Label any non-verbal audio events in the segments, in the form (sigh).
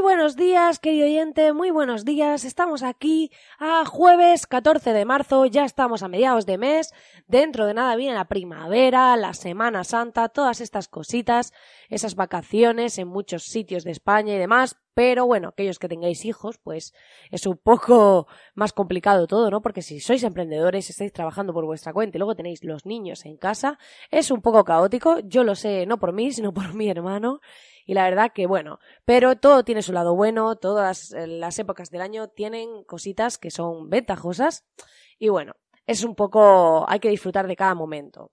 Muy buenos días, querido oyente, muy buenos días. Estamos aquí a jueves 14 de marzo, ya estamos a mediados de mes. Dentro de nada viene la primavera, la Semana Santa, todas estas cositas, esas vacaciones en muchos sitios de España y demás. Pero bueno, aquellos que tengáis hijos, pues es un poco (laughs) más complicado todo, ¿no? Porque si sois emprendedores, estáis trabajando por vuestra cuenta y luego tenéis los niños en casa, es un poco caótico. Yo lo sé, no por mí, sino (laughs) por mi hermano y la verdad que bueno, pero todo tiene su lado bueno, todas eh, las épocas del año tienen cositas que son ventajosas y bueno, es un poco, hay que disfrutar de cada momento.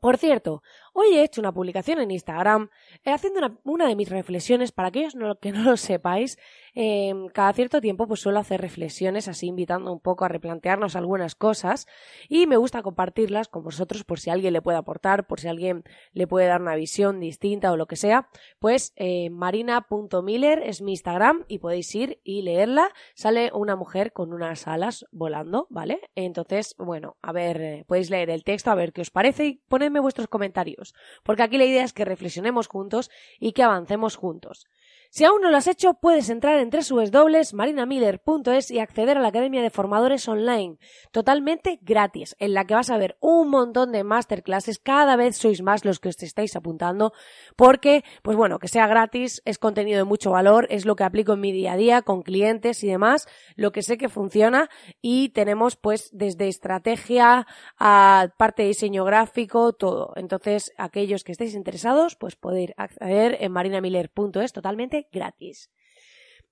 Por cierto, hoy he hecho una publicación en Instagram eh, haciendo una, de mis reflexiones para aquellos que no lo sepáis. Eh, cada cierto tiempo pues suelo hacer reflexiones así invitando un poco a replantearnos algunas cosas y me gusta compartirlas con vosotros por si alguien le puede aportar, por si alguien le puede dar una visión distinta o lo que sea. Pues eh, marina.miller es mi Instagram y podéis ir y leerla. Sale una mujer con unas alas volando, ¿vale? Entonces, bueno, a ver, eh, podéis leer el texto, a ver qué os parece y ponedme vuestros comentarios, porque aquí la idea es que reflexionemos juntos y que avancemos juntos. Si aún no lo has hecho, puedes entrar en www.marinamiller.es y acceder a la Academia de Formadores Online, totalmente gratis, en la que vas a ver un montón de masterclasses, cada vez sois más los que os estáis apuntando, porque, pues bueno, que sea gratis, es contenido de mucho valor, es lo que aplico en mi día a día con clientes y demás, lo que sé que funciona y tenemos pues desde estrategia a parte de diseño gráfico, todo. Entonces, aquellos que estéis interesados, pues poder acceder en marinamiller.es totalmente gratis.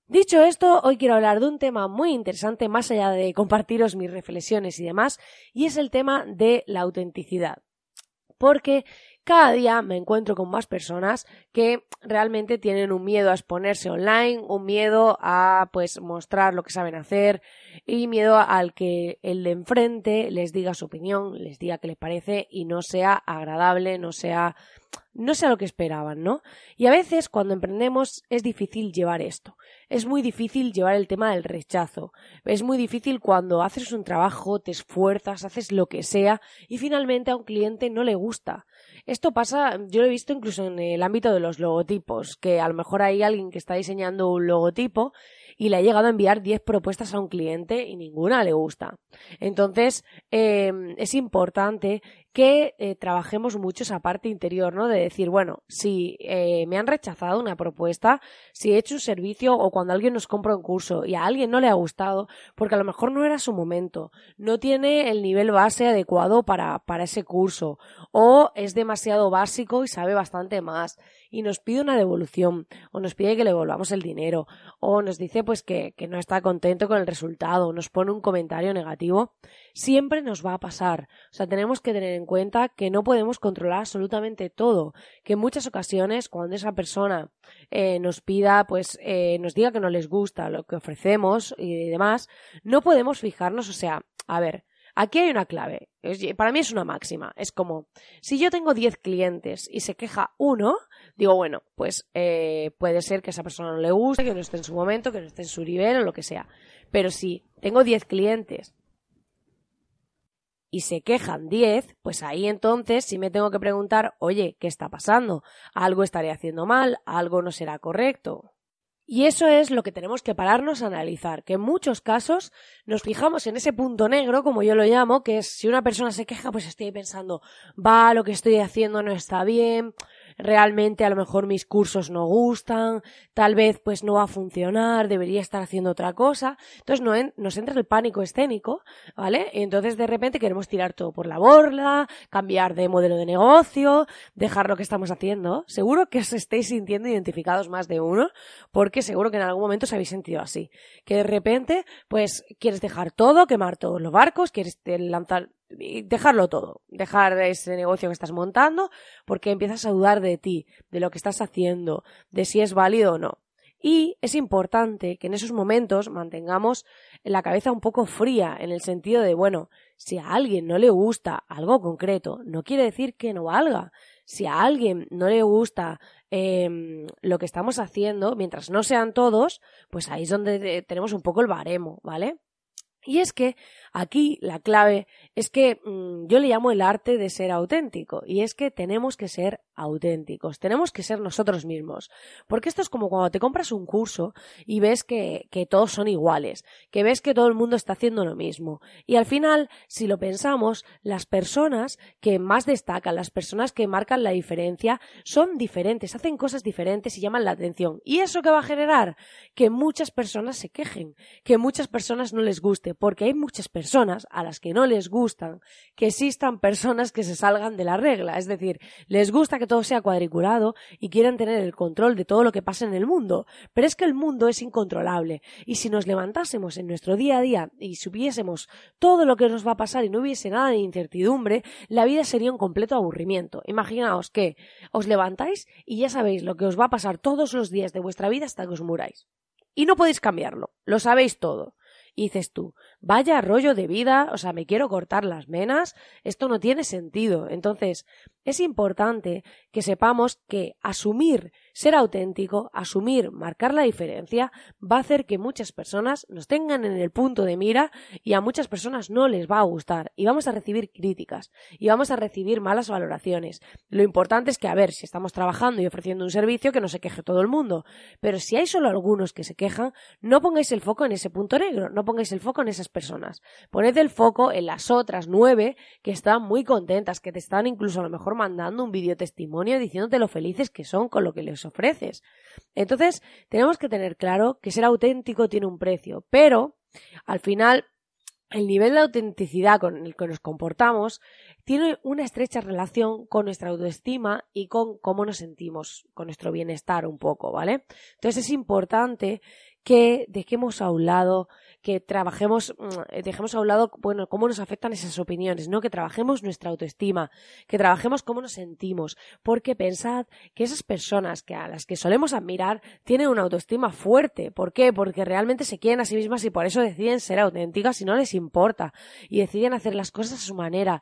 Dicho esto, hoy quiero hablar de un tema muy interesante, más allá de compartiros mis reflexiones y demás, y es el tema de la autenticidad. Porque cada día me encuentro con más personas que realmente tienen un miedo a exponerse online, un miedo a pues mostrar lo que saben hacer y miedo al que el de enfrente les diga su opinión, les diga qué les parece y no sea agradable, no sea no sea lo que esperaban, ¿no? Y a veces cuando emprendemos es difícil llevar esto. Es muy difícil llevar el tema del rechazo. Es muy difícil cuando haces un trabajo, te esfuerzas, haces lo que sea y finalmente a un cliente no le gusta. Esto pasa, yo lo he visto incluso en el ámbito de los logotipos, que a lo mejor hay alguien que está diseñando un logotipo y le ha llegado a enviar 10 propuestas a un cliente y ninguna le gusta. Entonces, em, es importante que eh, trabajemos mucho esa parte interior, ¿no? De decir, bueno, si eh, me han rechazado una propuesta, si he hecho un servicio o cuando alguien nos compra un curso y a alguien no le ha gustado, porque a lo mejor no era su momento, no tiene el nivel base adecuado para, para ese curso, o es demasiado básico y sabe bastante más y nos pide una devolución o nos pide que le devolvamos el dinero o nos dice pues que, que no está contento con el resultado o nos pone un comentario negativo, siempre nos va a pasar. O sea, tenemos que tener en cuenta que no podemos controlar absolutamente todo, que en muchas ocasiones cuando esa persona eh, nos pida, pues eh, nos diga que no les gusta lo que ofrecemos y demás, no podemos fijarnos, o sea, a ver, Aquí hay una clave. Para mí es una máxima. Es como, si yo tengo 10 clientes y se queja uno, digo, bueno, pues eh, puede ser que a esa persona no le guste, que no esté en su momento, que no esté en su nivel o lo que sea. Pero si tengo 10 clientes y se quejan 10, pues ahí entonces sí me tengo que preguntar, oye, ¿qué está pasando? ¿Algo estaré haciendo mal? ¿Algo no será correcto? Y eso es lo que tenemos que pararnos a analizar, que en muchos casos nos fijamos en ese punto negro, como yo lo llamo, que es si una persona se queja, pues estoy pensando, va, lo que estoy haciendo no está bien, realmente a lo mejor mis cursos no gustan, tal vez pues no va a funcionar, debería estar haciendo otra cosa. Entonces no nos entra el pánico escénico, ¿vale? entonces de repente queremos tirar todo por la borda, cambiar de modelo de negocio, dejar lo que estamos haciendo. Seguro que os estéis sintiendo identificados más de uno, porque seguro que en algún momento os habéis sentido así. Que de repente, pues quieres dejar todo, quemar todos los barcos, quieres lanzar dejarlo todo, dejar ese negocio que estás montando, porque empiezas a dudar de ti, de lo que estás haciendo, de si es válido o no. Y es importante que en esos momentos mantengamos la cabeza un poco fría, en el sentido de, bueno, si a alguien no le gusta algo concreto, no quiere decir que no valga. Si a alguien no le gusta em, lo que estamos haciendo, mientras no sean todos, pues ahí es donde eh, tenemos un poco el baremo, ¿vale? Y es que aquí la clave es que mm, yo le llamo el arte de ser auténtico y es que tenemos que ser auténticos, tenemos que ser nosotros mismos, porque esto es como cuando te compras un curso y ves que, que todos son iguales, que ves que todo el mundo está haciendo lo mismo y al final, si lo pensamos, las personas que más destacan, las personas que marcan la diferencia, son diferentes, hacen cosas diferentes y llaman la atención. ¿Y eso qué va a generar? Que muchas personas se quejen, que muchas personas no les guste, porque hay muchas personas a las que no les gustan que existan personas que se salgan de la regla, es decir, les gusta que todo sea cuadriculado y quieren tener el control de todo lo que pasa en el mundo, pero es que el mundo es incontrolable y si nos levantásemos en nuestro día a día y supiésemos todo lo que nos va a pasar y no hubiese nada de incertidumbre, la vida sería un completo aburrimiento. Imaginaos que os levantáis y ya sabéis lo que os va a pasar todos los días de vuestra vida hasta que os muráis. Y no podéis cambiarlo, lo sabéis todo. Y dices tú, vaya rollo de vida, o sea, me quiero cortar las venas, esto no tiene sentido. Entonces, es importante que sepamos que asumir ser auténtico, asumir, marcar la diferencia, va a hacer que muchas personas nos tengan en el punto de mira y a muchas personas no les va a gustar y vamos a recibir críticas y vamos a recibir malas valoraciones. Lo importante es que, a ver, si estamos trabajando y ofreciendo un servicio, que no se queje todo el mundo. Pero si hay solo algunos que se quejan, no pongáis el foco en ese punto negro, no pongáis el foco en esas personas. Poned el foco en las otras nueve que están muy contentas, que te están incluso a lo mejor mandando un video testimonio diciéndote lo felices que son con lo que les ofreces. Entonces, tenemos que tener claro que ser auténtico tiene un precio, pero al final el nivel de autenticidad con el que nos comportamos tiene una estrecha relación con nuestra autoestima y con cómo nos sentimos, con nuestro bienestar un poco, ¿vale? Entonces es importante que dejemos a un lado que trabajemos, mm, dejemos a un lado, bueno, cómo nos afectan esas opiniones, ¿no? Que trabajemos nuestra autoestima, que trabajemos cómo nos sentimos, porque pensad que esas personas que a las que solemos admirar tienen una autoestima fuerte. ¿Por qué? Porque realmente se quieren a sí mismas y por eso deciden ser auténticas y no les importa y deciden hacer las cosas a su manera,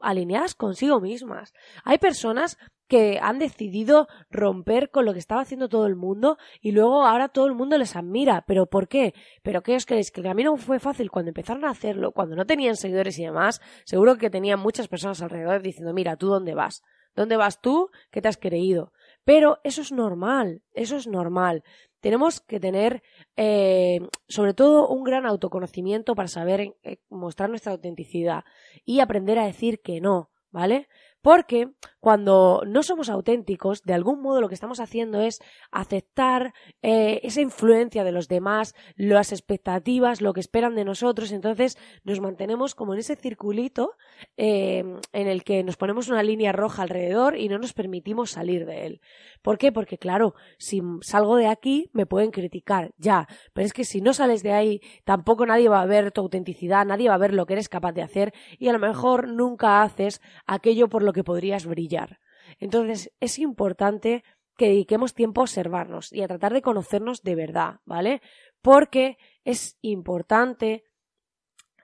alineadas consigo mismas. Hay personas que han decidido romper con lo que estaba haciendo todo el mundo y luego ahora todo el mundo les admira. ¿Pero por qué? ¿Pero qué os creéis? ¿Que el camino fue fácil cuando empezaron a hacerlo, cuando no tenían seguidores y demás? Seguro que tenían muchas personas alrededor diciendo, mira, ¿tú dónde vas? ¿Dónde vas tú? ¿Qué te has creído? Pero eso es normal, eso es normal. Tenemos que tener, eh, sobre todo, un gran autoconocimiento para saber eh, mostrar nuestra autenticidad y aprender a decir que no, ¿vale? Porque cuando no somos auténticos, de algún modo lo que estamos haciendo es aceptar eh, esa influencia de los demás, las expectativas, lo que esperan de nosotros, entonces nos mantenemos como en ese circulito eh, en el que nos ponemos una línea roja alrededor y no nos permitimos salir de él. ¿Por qué? Porque claro, si salgo de aquí me pueden criticar, ya, pero es que si no sales de ahí tampoco nadie va a ver tu autenticidad, nadie va a ver lo que eres capaz de hacer y a lo mejor nunca haces aquello por lo que podrías brillar. Entonces es importante que dediquemos tiempo a observarnos y a tratar de conocernos de verdad, ¿vale? Porque es importante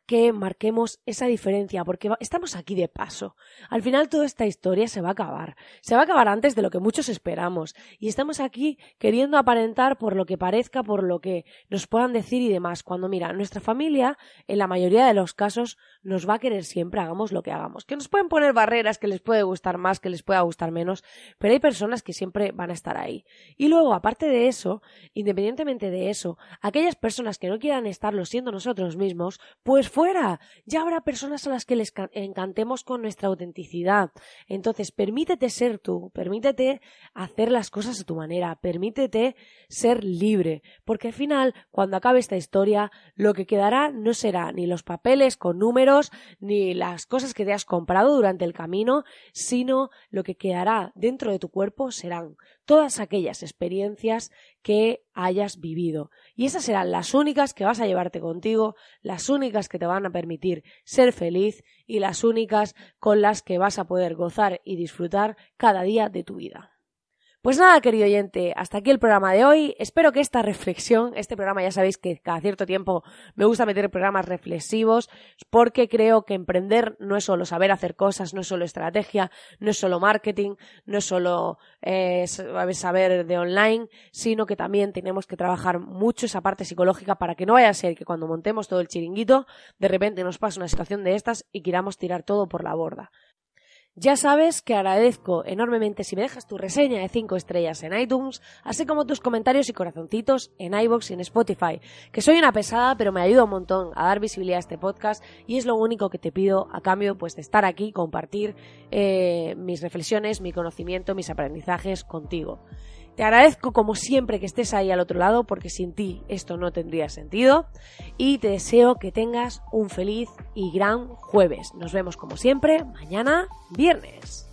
que marquemos esa diferencia, porque estamos aquí de paso. Al final toda esta historia se va a acabar. Se va a acabar antes de lo que muchos esperamos. Y estamos aquí queriendo aparentar por lo que parezca, por lo que nos puedan decir y demás. Cuando mira, nuestra familia, en la mayoría de los casos, nos va a querer siempre, hagamos lo que hagamos. Que nos pueden poner barreras, que les puede gustar más, que les pueda gustar menos, pero hay personas que siempre van a estar ahí. Y luego, aparte de eso, independientemente de eso, aquellas personas que no quieran estarlo siendo nosotros mismos, pues fuera. Ya habrá personas a las que les encantemos con nuestra autenticidad. Entonces, permítete ser tú, permítete hacer las cosas a tu manera, permítete ser libre, porque al final, cuando acabe esta historia, lo que quedará no será ni los papeles con números, ni las cosas que te has comprado durante el camino, sino lo que quedará dentro de tu cuerpo serán todas aquellas experiencias que hayas vivido. Y esas serán las únicas que vas a llevarte contigo, las únicas que te van a permitir ser feliz y las únicas con las que vas a poder gozar y disfrutar cada día de tu vida. Pues nada, querido oyente, hasta aquí el programa de hoy. Espero que esta reflexión, este programa ya sabéis que cada cierto tiempo me gusta meter programas reflexivos porque creo que emprender no es solo saber hacer cosas, no es solo estrategia, no es solo marketing, no es solo eh, saber de online, sino que también tenemos que trabajar mucho esa parte psicológica para que no vaya a ser que cuando montemos todo el chiringuito, de repente nos pase una situación de estas y queramos tirar todo por la borda. Ya sabes que agradezco enormemente si me dejas tu reseña de 5 estrellas en iTunes, así como tus comentarios y corazoncitos en iBox y en Spotify, que soy una pesada, pero me ayuda un montón a dar visibilidad a este podcast y es lo único que te pido a cambio pues de estar aquí, compartir eh, mis reflexiones, mi conocimiento, mis aprendizajes contigo. Te agradezco como siempre que estés ahí al otro lado porque sin ti esto no tendría sentido y te deseo que tengas un feliz y gran jueves. Nos vemos como siempre mañana viernes.